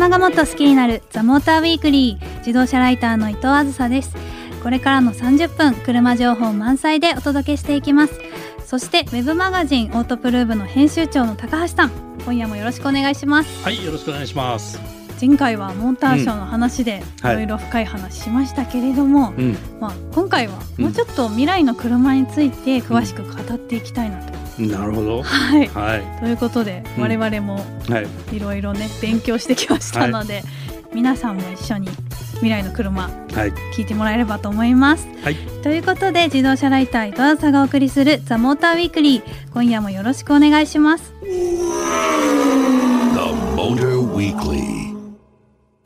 車がもっと好きになるザモーターウィークリー自動車ライターの伊藤あずさです。これからの30分車情報満載でお届けしていきます。そしてウェブマガジンオートプルーブの編集長の高橋さん。今夜もよろしくお願いします。はいよろしくお願いします。前回はモーターショーの話でいろいろ深い話しましたけれども、うん、まあ、今回はもうちょっと未来の車について詳しく語っていきたいなと。うん、なるほど、はい、はい、ということで、うん、我々もい。ろいろね勉強してきましたので、はい、皆さんも一緒に未来の車、はい、聞いてもらえればと思います。はい、ということで自動車ライター伊藤浅がお送りする「ザ・モーターウィークリー今夜もよろしくお願いします。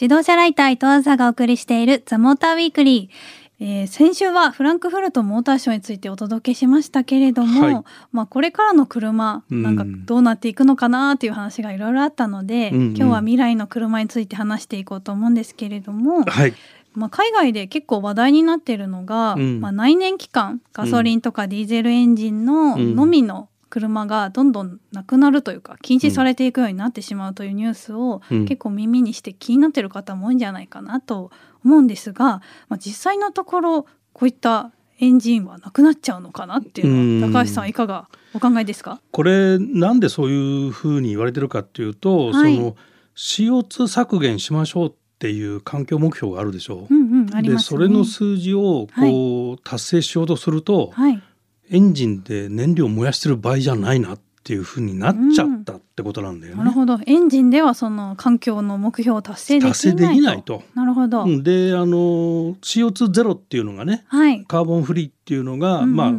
自動車ライター伊藤浅がお送りしているザ・モーターウィークリー、えー、先週はフランクフルトモーターショーについてお届けしましたけれども、はい、まあ、これからの車なんかどうなっていくのかなっていう話がいろいろあったので、うんうん、今日は未来の車について話していこうと思うんですけれども、はい、まあ、海外で結構話題になっているのが、うん、まあ、内燃機関ガソリンとかディーゼルエンジンののみの車がどんどんなくなるというか禁止されていくようになってしまうというニュースを結構耳にして気になってる方も多いんじゃないかなと思うんですが、まあ、実際のところこういったエンジンはなくなっちゃうのかなっていうのは高橋さんいかがお考えですか？これなんでそういうふうに言われてるかっていうと、はい、その CO2 削減しましょうっていう環境目標があるでしょう。うんうんね、でそれの数字をこう、達成しようとすると、はい、エンジンで燃料を燃やしてる場合じゃないなっていうふうになっちゃったってことなんだよね。うん、なるほどエンジンではその環境の目標を達成できない達成できないと。なるほど。であの CO2 ゼロっていうのがね、はい、カーボンフリーっていうのが、うんうん、まあ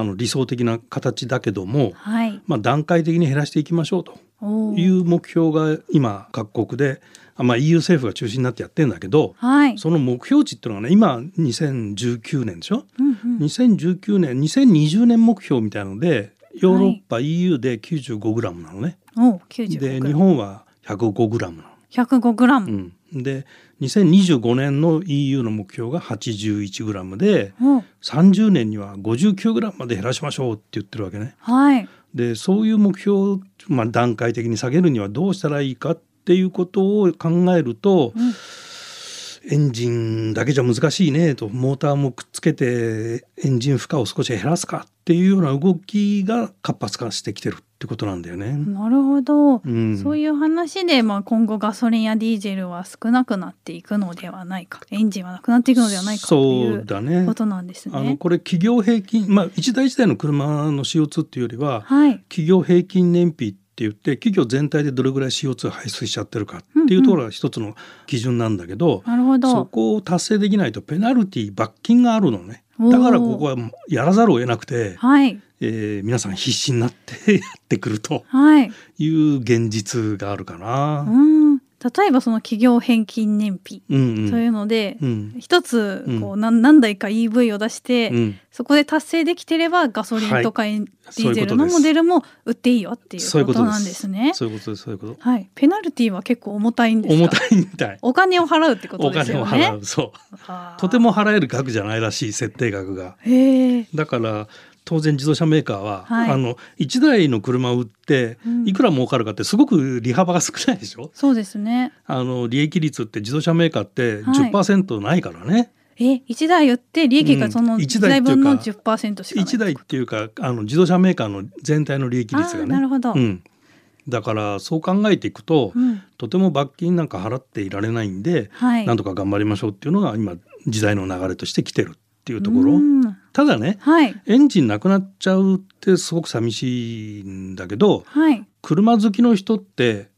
あの理想的な形だけども、はい、まあ段階的に減らしていきましょうという目標が今各国でまあ、EU 政府が中心になってやってるんだけど、はい、その目標値っていうのがね今2019年でしょ、うんうん、2019年2020年目標みたいのでヨーロッパ、はい、EU で 95g なのね。で日本は 105g なの。105g、うん、で2025年の EU の目標が 81g で、う。ん、30年には 59g まで減らしましょうって言ってるわけね。はい、でそういう目標を、まあ、段階的に下げるにはどうしたらいいかっっていうことを考えると、うん、エンジンだけじゃ難しいねとモーターもくっつけてエンジン負荷を少し減らすかっていうような動きが活発化してきてるってことなんだよね。なるほど、うん、そういう話で、まあ、今後ガソリンやディーゼルは少なくなっていくのではないか。エンジンはなくなっていくのではないかということなんですね。あのこれ企業平均、まあ、一台一台の車の CO2 っていうよりは、はい、企業平均燃費って言って企業全体でどれぐらい CO2 排出しちゃってるかっていうところが一つの基準なんだけどうんうん、そこを達成できないとペナルティ罰金があるのね。だからここはやらざるを得なくて、はい。えー、皆さん必死になってやってくるという現実があるかな。うん例えばその企業返金燃費というので、うん、一つこう何何台か EV を出して、うん、そこで達成できてればガソリンとか、はい、ディーゼルのモデルも売っていいよっていうことなんですね。そういうことですそういうことはい。ペナルティは結構重たいんです重たいみたい。お金を払うってことですよね。お金を払うそう。とても払える額じゃないらしい設定額が。へえ。だから当然自動車メーカーは、はい、あの1台の車を売っていくら儲かるかってすごく利幅が少ないでしょ、そうですね。あの利益率って自動車メーカーって10%ないからね、はいえ1台売って利益がその1台分の10%しかない、1台っていうかあの自動車メーカーの全体の利益率がね。なるほど、うん、だからそう考えていくと、うん、とても罰金なんか払っていられないんで、はい、なんとか頑張りましょうっていうのが今時代の流れとしてきてるっていうところ？ただね、はい、エンジンなくなっちゃうってすごく寂しいんだけど、はい、車好きの人って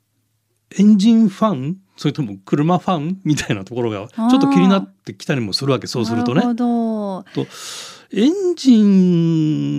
エンジンファン？それとも車ファンみたいなところがちょっと気になってきたりもするわけそうするとね。とエンジ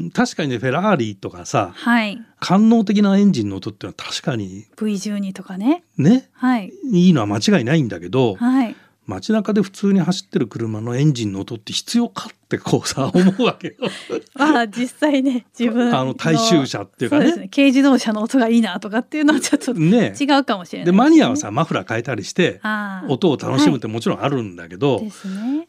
ン確かにねフェラーリとかさ、はい、官能的なエンジンの音っていうのは確かに V12 とかね。ね、はい、いいのは間違いないんだけど、はい、街中で普通に走ってる車のエンジンの音って必要かってこうさ思うわけよ。ああ実際ね自分あの大衆車っていうかね、ね、軽自動車の音がいいなとかっていうのはちょっと違うかもしれないで、ね、マニアはさマフラー変えたりして音を楽しむってもちろんあるんだけど、はい。ね、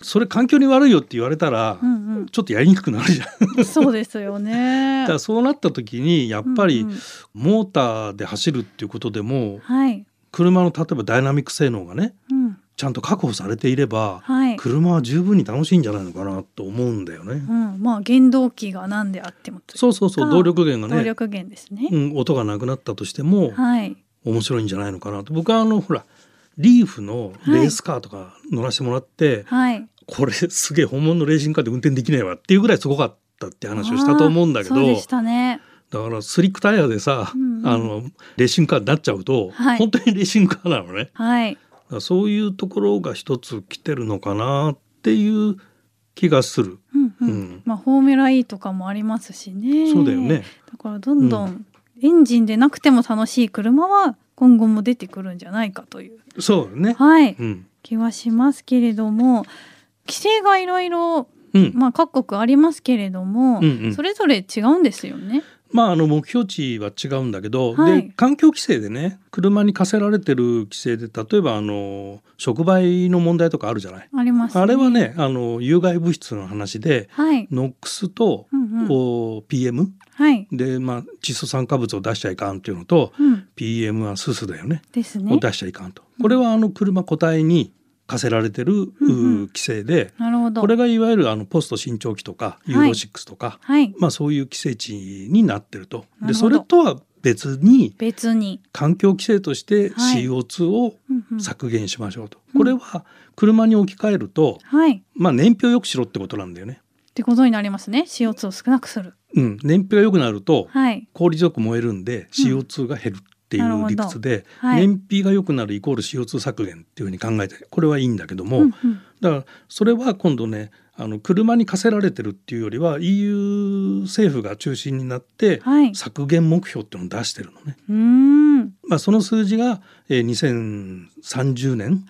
それ環境に悪いよって言われたら、うんうん、ちょっとやりにくくなるじゃん。そうですよね。だからそうなった時にやっぱりモーターで走るっていうことでも、はい、車の例えばダイナミック性能がね、うん、ちゃんと確保されていれば、はい、車は十分に楽しいんじゃないのかなと思うんだよね。うん、まあ原動機が何であってもそうそうそう。動力源がね。動力源ですね、うん、音がなくなったとしても、はい、面白いんじゃないのかなと。僕はあのほらリーフのレースカーとか乗らせてもらって、はい、これすげえ本物のレーシングカーで運転できないわっていうぐらいすごかったって話をしたと思うんだけど。そうでしたね。だからスリックタイヤでさ、うんうん、あのレーシングカーになっちゃうと、はい、本当にレーシングカーなのね。はい、そういうところが一つ来てるのかなっていう気がする。うんうんうん、まあフォーミュラ E とかもありますしね。そうだよね。だからどんどんエンジンでなくても楽しい車は今後も出てくるんじゃないかという。そうね。はい、うん、気はしますけれども、規制がいろいろまあ各国ありますけれども、うんうん、それぞれ違うんですよね。まあ、あの目標値は違うんだけど、はい、で環境規制でね車に課せられてる規制で例えばあの触媒の問題とかあるじゃない？あります、ね、あれはねあの有害物質の話で、はい、ノックスと、うんうん、PM、はい、で、まあ、窒素酸化物を出しちゃいかんっていうのと、うん、PM はすすだよね。ですね。を出しちゃいかんと。これはあの車個体に課せられてる、うんうん、規制でこれがいわゆるあのポスト伸長期とかユーロ6とか、はい、まあ、そういう規制値になってると。でそれとは別に別に。環境規制として CO2 を削減しましょうと、これは車に置き換えると、はい、まあ燃費を良くしろってことなんだよね。ってことになりますね。CO2 を少なくする。うん、燃費が良くなると、はい、効率よく燃えるんで CO2 が減るっていう理屈で、はい、燃費が良くなるイコール CO2 削減っていうふうに考えてこれはいいんだけども、うんうん、だからそれは今度ねあの車に課せられてるっていうよりは EU 政府が中心になって削減目標っていうのを出してるのね。はい、まあ、その数字が、えー、2030年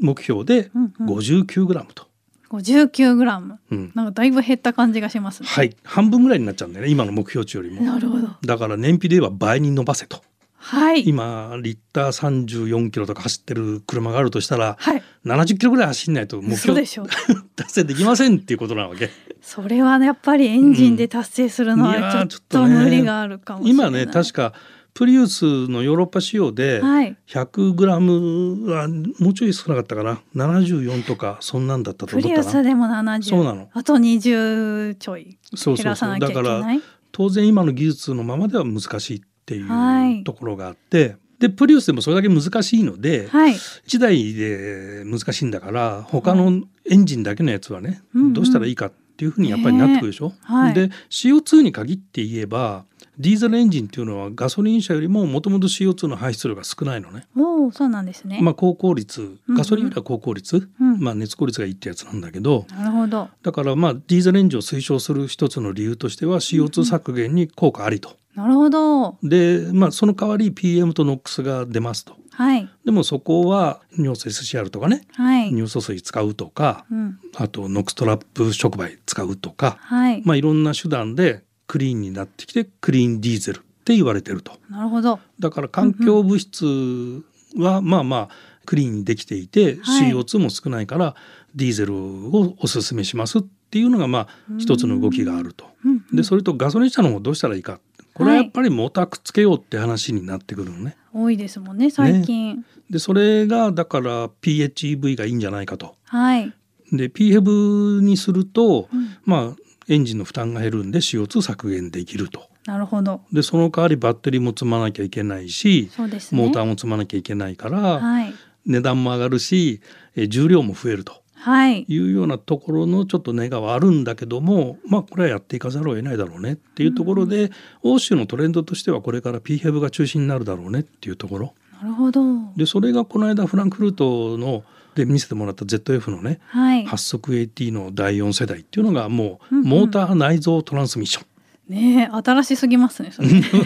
目標で59グラムと。59グラム、うん、なんかだいぶ減った感じがします、ね、はい。半分ぐらいになっちゃうんだよね今の目標値よりも。なるほど。だから燃費で言えば倍に伸ばせとはい、今リッター34キロとか走ってる車があるとしたら、はい、70キロぐらい走んないと目標 達成できませんっていうことなわけ。それは、ね、やっぱりエンジンで達成するのはちょっと無理があるかもしれない。うんね、今ね確かプリウスのヨーロッパ仕様で100グラムはもうちょい少なかったかな。74とかそんなんだったと思ったプリウスでも70そうなの。あと20ちょい。減らさなきゃいけない。だから当然今の技術のままでは難しいっていうところがあって、はい、でプリウスでもそれだけ難しいので、はい、1台で難しいんだから他のエンジンだけのやつはね、はい、どうしたらいいかっていうふうにやっぱりなってくるでしょ？はい、で CO2 に限って言えばディーゼルエンジンっていうのはガソリン車よりももともと CO2 の排出量が少ないのね。おそうなんですね。まあ高効率、ガソリンよりは高効率、うんうん、まあ熱効率がいいってやつなんだけど。なるほど。だからまあディーゼルエンジンを推奨する一つの理由としては CO2 削減に効果ありと。なるほど。で、まあその代わり PM と NOx が出ますと。はい。でもそこは尿素 SCR とかね、はい、尿素水使うとか、うん、あと NOx トラップ触媒使うとか、はい、まあいろんな手段でクリーンになってきてクリーンディーゼルって言われてると。なるほど。だから環境物質はまあまあクリーンにできていて、はい、CO2 も少ないからディーゼルをおすすめしますっていうのがまあ一つの動きがあると。でそれとガソリン車の方どうしたらいいかこれはやっぱりモーターくっつけようって話になってくるのね。多いですもんね最近。ね、でそれがだから PHEV がいいんじゃないかと。はい、で PHEV にすると、うん、まあエンジンの負担が減るんで CO2 削減できると。なるほどでその代わりバッテリーも積まなきゃいけないし、ね、モーターも積まなきゃいけないから、はい、値段も上がるしえ重量も増えると。はい、いうようなところのちょっと願はあるんだけどもまあこれはやっていかざるを得ないだろうねっていうところで、うん、欧州のトレンドとしてはこれから PHEV が中心になるだろうねっていうところ。なるほど。でそれがこの間フランクフルトので見せてもらった ZF のね、はい、発速 AT の第4世代っていうのがもう、モーター内蔵トランスミッション。ね新しすぎますね。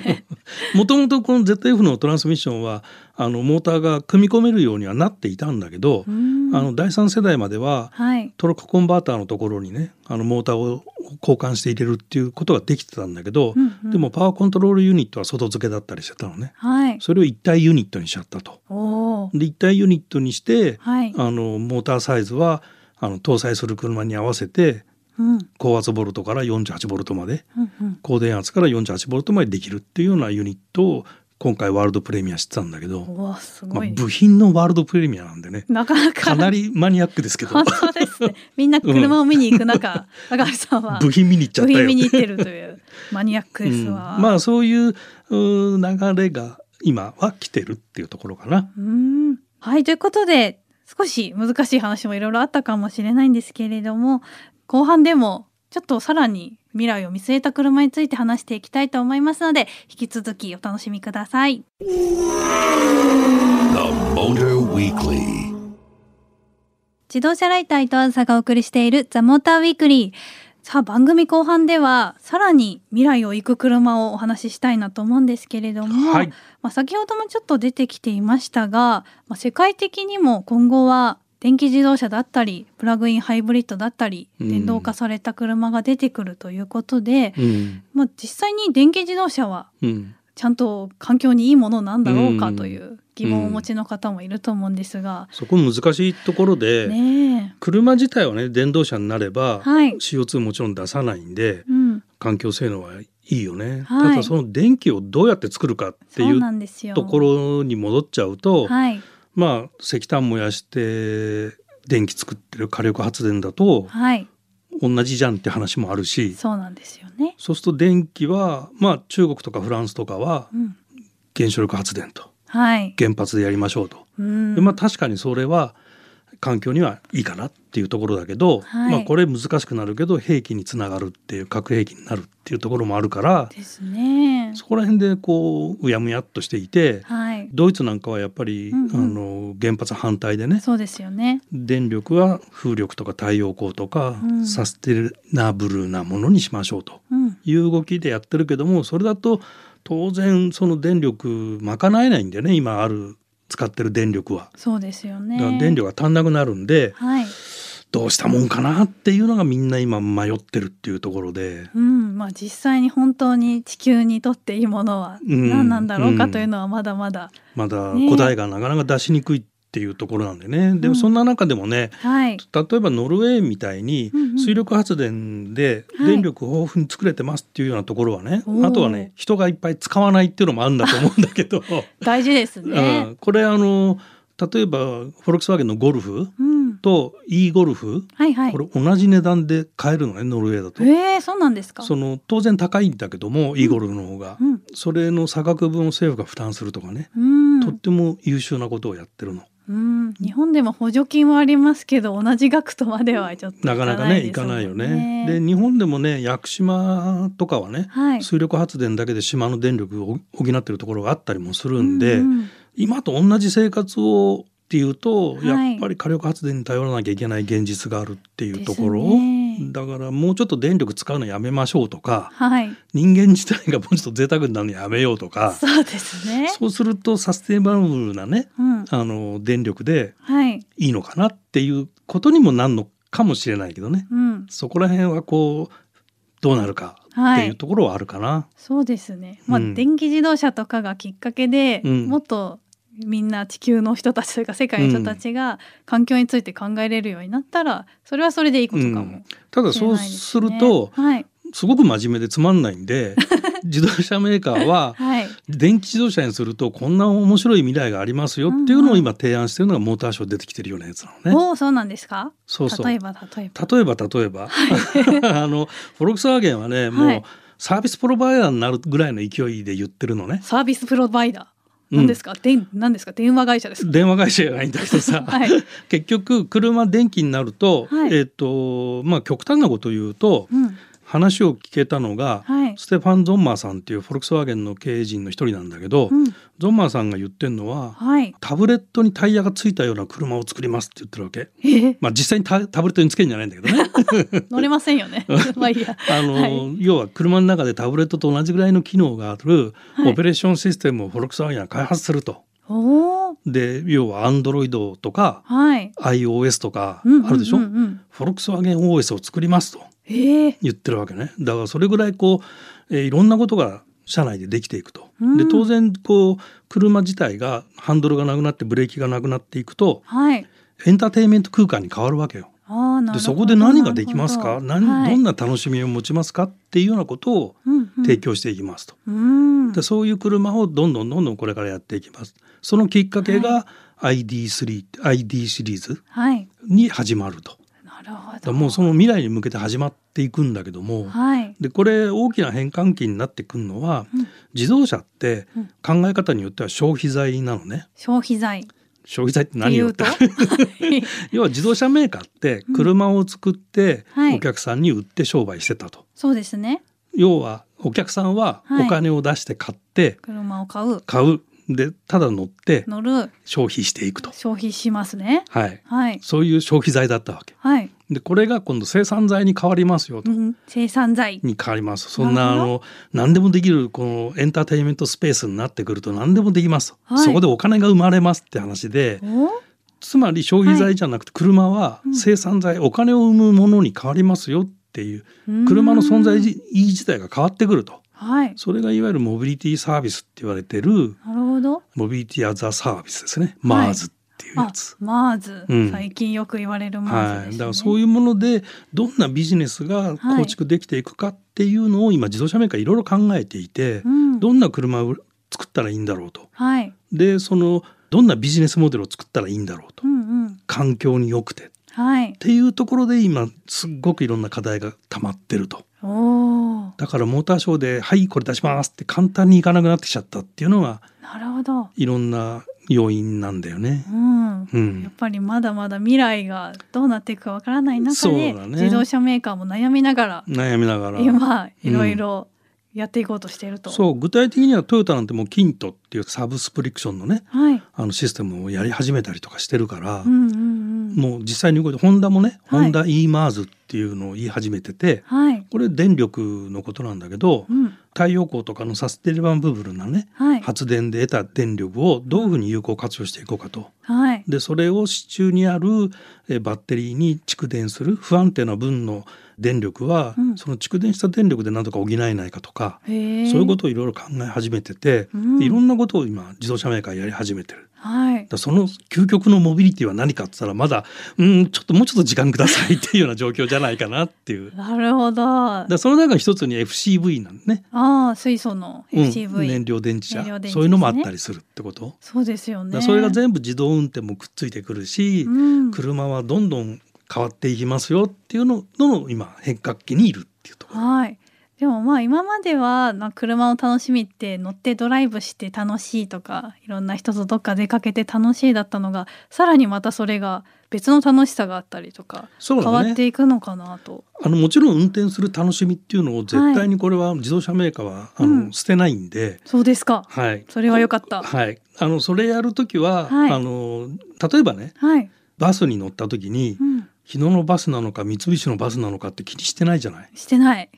もともとこの ZF のトランスミッションはあのモーターが組み込めるようにはなっていたんだけど、あの第3世代までは、はい、トルクコンバーターのところにねあのモーターを交換して入れるっていうことができてたんだけど、うんうん、でもパワーコントロールユニットは外付けだったりしてたのね、はい、それを一体ユニットにしちゃったと。で一体ユニットにして、はい、あのモーターサイズはあの搭載する車に合わせて高圧ボルトから48ボルトまで、高電圧から48ボルトまでできるっていうようなユニットを今回ワールドプレミアしてたんだけど、まあ、部品のワールドプレミアなんでね。なかなか。かなりマニアックですけど。ね。みんな車を見に行く中、うん、高橋さんは。部品見に行っちゃったよ。部品見に行ってるというマニアックですわ、うん、まあそういう流れが今は来てるっていうところかな。うん。はいということで少し難しい話もいろいろあったかもしれないんですけれども後半でもちょっとさらに未来を見据えた車について話していきたいと思いますので引き続きお楽しみください。自動車ライター伊藤あずさがお送りしているザモーターウィークリーさあ番組後半ではさらに未来を行く車をお話ししたいなと思うんですけれども、はい、まあ、先ほどもちょっと出てきていましたが、まあ、世界的にも今後は電気自動車だったりプラグインハイブリッドだったり、電動化された車が出てくるということで、うん、まあ、実際に電気自動車はちゃんと環境にいいものなんだろうかという疑問をお持ちの方もいると思うんですが、そこ難しいところで、ね、車自体はね電動車になれば、はい、CO2 もちろん出さないんで、うん、環境性能はいいよね、はい、ただその電気をどうやって作るかっていうところに戻っちゃうと。はいまあ石炭燃やして電気作ってる火力発電だと、はい、同じじゃんって話もあるしそうなんですよね。そうすると電気はまあ中国とかフランスとかは原子力発電と、はい、原発でやりましょうと。でまあ確かにそれは環境にはいいかなっていうところだけど、はい、まあこれ難しくなるけど兵器につながるっていう核兵器になるっていうところもあるからですね。そこら辺でこううやむやっとしていて、はい、ドイツなんかはやっぱり、うんうん、あの原発反対でねそうですよね。電力は風力とか太陽光とか、うん、サステナブルなものにしましょうという動きでやってるけどもそれだと当然その電力賄えないんでね今ある使ってる電力は。そうですよね。電力が足んなくなるんで、はい、どうしたもんかなっていうのがみんな今迷ってるっていうところで。うん、まあ実際に本当に地球にとっていいものは何なんだろうかというのはまだまだ、うん、まだ答えがなかなか出しにくいっていうところなんでね、でもそんな中でもね、うんはい、例えばノルウェーみたいに水力発電で電力豊富に作れてますっていうようなところはね、はい、あとはね人がいっぱい使わないっていうのもあるんだと思うんだけど。大事ですね、うん、これあの例えばフォルクスワーゲンのゴルフと e ゴルフ、はいはい、これ同じ値段で買えるのねノルウェーだと。えー、そうなんですか。その当然高いんだけども、うん、e ゴルフの方が、うん、それの差額分を政府が負担するとかね、うん、とっても優秀なことをやってるの。うん。日本でも補助金はありますけど同じ額とまではちょっと、ね、なかなかねいかないよね。で日本でもね屋久島とかはね、はい、水力発電だけで島の電力を補ってるところがあったりもするんで、うんうん、今と同じ生活をっていうと、はい、やっぱり火力発電に頼らなきゃいけない現実があるっていうところ、だからもうちょっと電力使うのやめましょうとか、はい、人間自体がもうちょっと贅沢になるのやめようとかそうですね。そうするとサステナブルなね、うん、あの電力でい。いのかなっていうことにもなるのかもしれないけどね、うん、そこら辺はこうどうなるかっていうところはあるかな。はい、そうですね。まあ、うん、電気自動車とかがきっかけで、もっとみんな地球の人たちというか世界の人たちが環境について考えれるようになったらそれはそれでいいことかも、ねうん、ただそうすると、はい、すごく真面目でつまんないんで 自動車メーカーは、電気自動車にするとこんな面白い未来がありますよっていうのを今提案してるのがモーターショー出てきてるようなやつなのね。おそうなんですか？そうそう。例えば例えば。例えば例えば、あのフォルクスワーゲンはねもう、サービスプロバイダーになるぐらいの勢いで言ってるのね。サービスプロバイダー何ですか、うん、で何ですか？電話会社です電話会社じゃないんだけどさ、はい、結局車電気になると、はい、えっ、ー、とまあ極端なこと言うと、うん話を聞けたのが、はい、ステファン・ゾンマーさんっていうフォルクスワーゲンの経営陣の一人なんだけど、うん、ゾンマーさんが言ってるのは、はい、タブレットにタイヤがついたような車を作りますって言ってるわけ。まあ実際にタタブレットにつけるんじゃないんだけどね。乗れませんよね。まあいいや。あの、はい、要は車の中でタブレットと同じぐらいの機能があるオペレーションシステムをフォルクスワーゲンが開発すると。で要はアンドロイドとか、はい、iOS とかあるでしょ、フォルクスワーゲン OS を作りますと言ってるわけね。だからそれぐらいこう、えー、いろんなことが車内でできていくと。で当然こう車自体がハンドルがなくなってブレーキがなくなっていくと、はい、エンターテインメント空間に変わるわけよ。でそこで何ができますか？何、はい、どんな楽しみを持ちますか？っていうようなことを提供していきますと、うん。うん、でそういう車をどんどんどんどんこれからやっていきます。そのきっかけが ID3、はい、ID シリーズに始まると。どもうその未来に向けて始まっていくんだけども、はい、でこれ大きな変換期になってくるのは、うん、自動車って考え方によっては消費財なのね。消費財。消費財って何をって。要は自動車メーカーって車を作ってお客さんに売って商売してたと。そうですね。要はお客さんはお金を出して買って、車を買う。買うでただ乗って乗る。消費していくと。消費しますね。はい、はい、そういう消費財だったわけ、はい、でこれが今度生産財に変わりますよと、うん、生産財。に変わります。そんなあの何でもできるこのエンターテインメントスペースになってくると何でもできますと、はい、そこでお金が生まれますって話でつまり消費財じゃなくて車は生産財、お金を生むものに変わりますよっていう車の存在意義自体が変わってくると。はい、それがいわゆるモビリティサービスって言われてるなるほど。モビリティアザサービスですね、はい、MARS っていうやつ。マーズ、うん、最近よく言われるマーズ、ね、はい、だからそういうものでどんなビジネスが構築できていくかっていうのを今自動車メーカーいろいろ考えていて、うん、どんな車を作ったらいいんだろうと。はい、でそのどんなビジネスモデルを作ったらいいんだろうと、うんうん、環境に良くて、はい、っていうところで今すっごくいろんな課題が溜まってると。だからモーターショーで「はいこれ出します」って簡単にいかなくなってきちゃったっていうのがなるほど。いろんな要因なんだよね、うん。うん、やっぱりまだまだ未来がどうなっていくかわからない中で、ね、自動車メーカーも悩みながら悩みながら。今いろいろやっていこうとしていると、そう具体的にはトヨタなんてもうキントっていうサブスプリクションのね、はい、あのシステムをやり始めたりとかしてるから、うんうんうん、もう実際に動いてホンダもね、はい、ホンダ e マーズっていうのを言い始めてて、はい、これ電力のことなんだけど、うん、太陽光とかのサステナブルなね、はい、発電で得た電力をどういうふうに有効活用していこうかと。はい、でそれを支柱にあるバッテリーに蓄電する不安定な分の電力は、うん、その蓄電した電力で何とか補えないかとかそういうことをいろいろ考え始めてて、うん、いろんなことを今自動車メーカーやり始めてる。はい、その究極のモビリティは何かって言ったらまだうんちょっともうちょっと時間くださいっていうような状況じゃないかなっていう。なるほど。だその中の一つに FCV なんね。ああ水素の FCV、うん、燃料電池車、ね、そういうのもあったりするってこと。そうですよね。それが全部自動運転もくっついてくるし、うん、車はどんどん変わっていきますよっていうのの今変革期にいるっていうところ。はい。でもまあ今まではな車の楽しみって乗ってドライブして楽しいとかいろんな人とどっか出かけて楽しいだったのがさらにまたそれが別の楽しさがあったりとか、変わっていくのかなと。あのもちろん運転する楽しみっていうのを絶対にこれは自動車メーカーは、あの、うん、捨てないんで。そうですか。はい。それは良かった。はい。あのそれやる時は、はい、あの例えばね、はい、バスに乗った時に、うん、日野のバスなのか三菱のバスなのかって気にしてないじゃない？してない。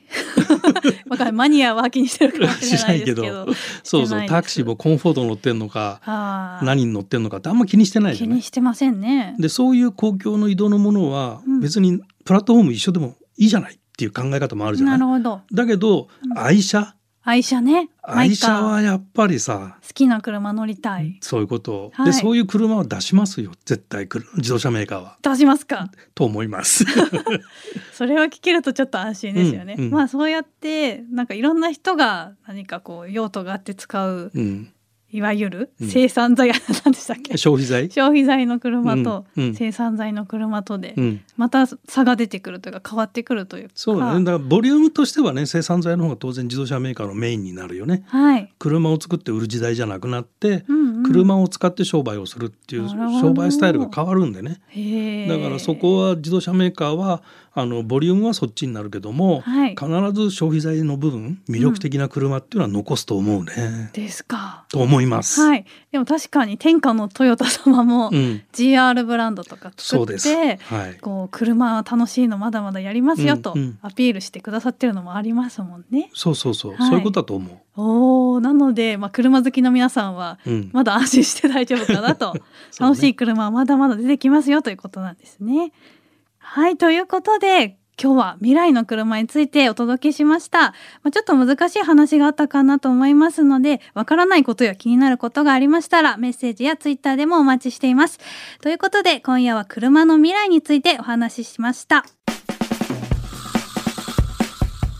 わかるマニアは気にしてるかもしれないけど。そうそう。タクシーもコンフォート乗ってんのか何に乗ってんのかってあんま気にしてないじゃない？気にしてませんね。でそういう公共の移動のものは別にプラットフォーム一緒でもいいじゃないっていう考え方もあるじゃない、なるほど。だけど、愛車愛車ね。愛車はやっぱりさ好きな車乗りたい。そういうこと、はい、でそういう車は出しますよ。絶対自動車メーカーは。出しますか？と思います。それは聞けるとちょっと安心ですよね、うんうん、まあそうやってなんかいろんな人が何かこう用途があって使う、うんいわゆる生産材、うん、何でしたっけ？消費財消費財の車と生産材の車とで、また差が出てくるというか変わってくるというか。そうだね。だからボリュームとしてはね生産材の方が当然自動車メーカーのメインになるよね、はい、車を作って売る時代じゃなくなって、うんうん、車を使って商売をするっていう商売スタイルが変わるんでね。だからそこは自動車メーカーはあのボリュームはそっちになるけども、はい、必ず消費財の部分魅力的な車っていうのは残すと思うね。うん、ですか。と思います。はい。でも確かに天下のトヨタ様も GR ブランドとか作って、はい、こう車は楽しいのまだまだやりますよとアピールしてくださってるのもありますもんね。そうそうそう、はい、そういうことだと思う。おおなので、まあ、車好きの皆さんはまだ安心して大丈夫かなと、ね、楽しい車はまだまだ出てきますよということなんですね。はいということで今日は未来の車についてお届けしました、まあ、ちょっと難しい話があったかなと思いますのでわからないことや気になることがありましたらメッセージやツイッターでもお待ちしています。ということで今夜は車の未来についてお話ししました。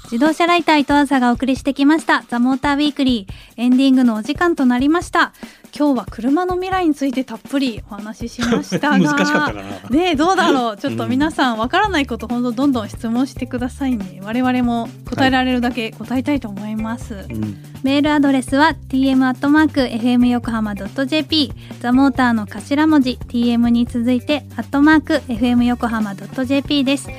自動車ライター伊藤朝がお送りしてきました。ザモーターウィークリー。エンディングのお時間となりました。今日は車の未来についてたっぷりお話ししましたが 難しかったかな。ねどうだろう？ちょっと皆さんわからないこと本当どんどん質問してくださいね。我々も答えられるだけ答えたいと思います、はいうん、メールアドレスは tm アットマーク fm 横浜ドット jp ザモーターの頭文字 tm に続いてアットマーク fm 横浜ドット jp です。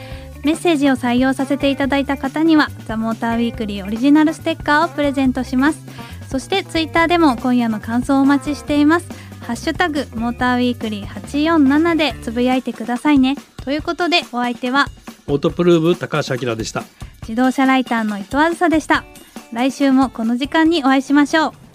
メッセージを採用させていただいた方にはザ・モーターウィークリーオリジナルステッカーをプレゼントしますそしてツイッターでも今夜の感想をお待ちしています。ハッシュタグモーターウィークリー847でつぶやいてくださいね。ということでお相手はオートプルーブ高橋明でした。自動車ライターの伊藤あずさでした。来週もこの時間にお会いしましょう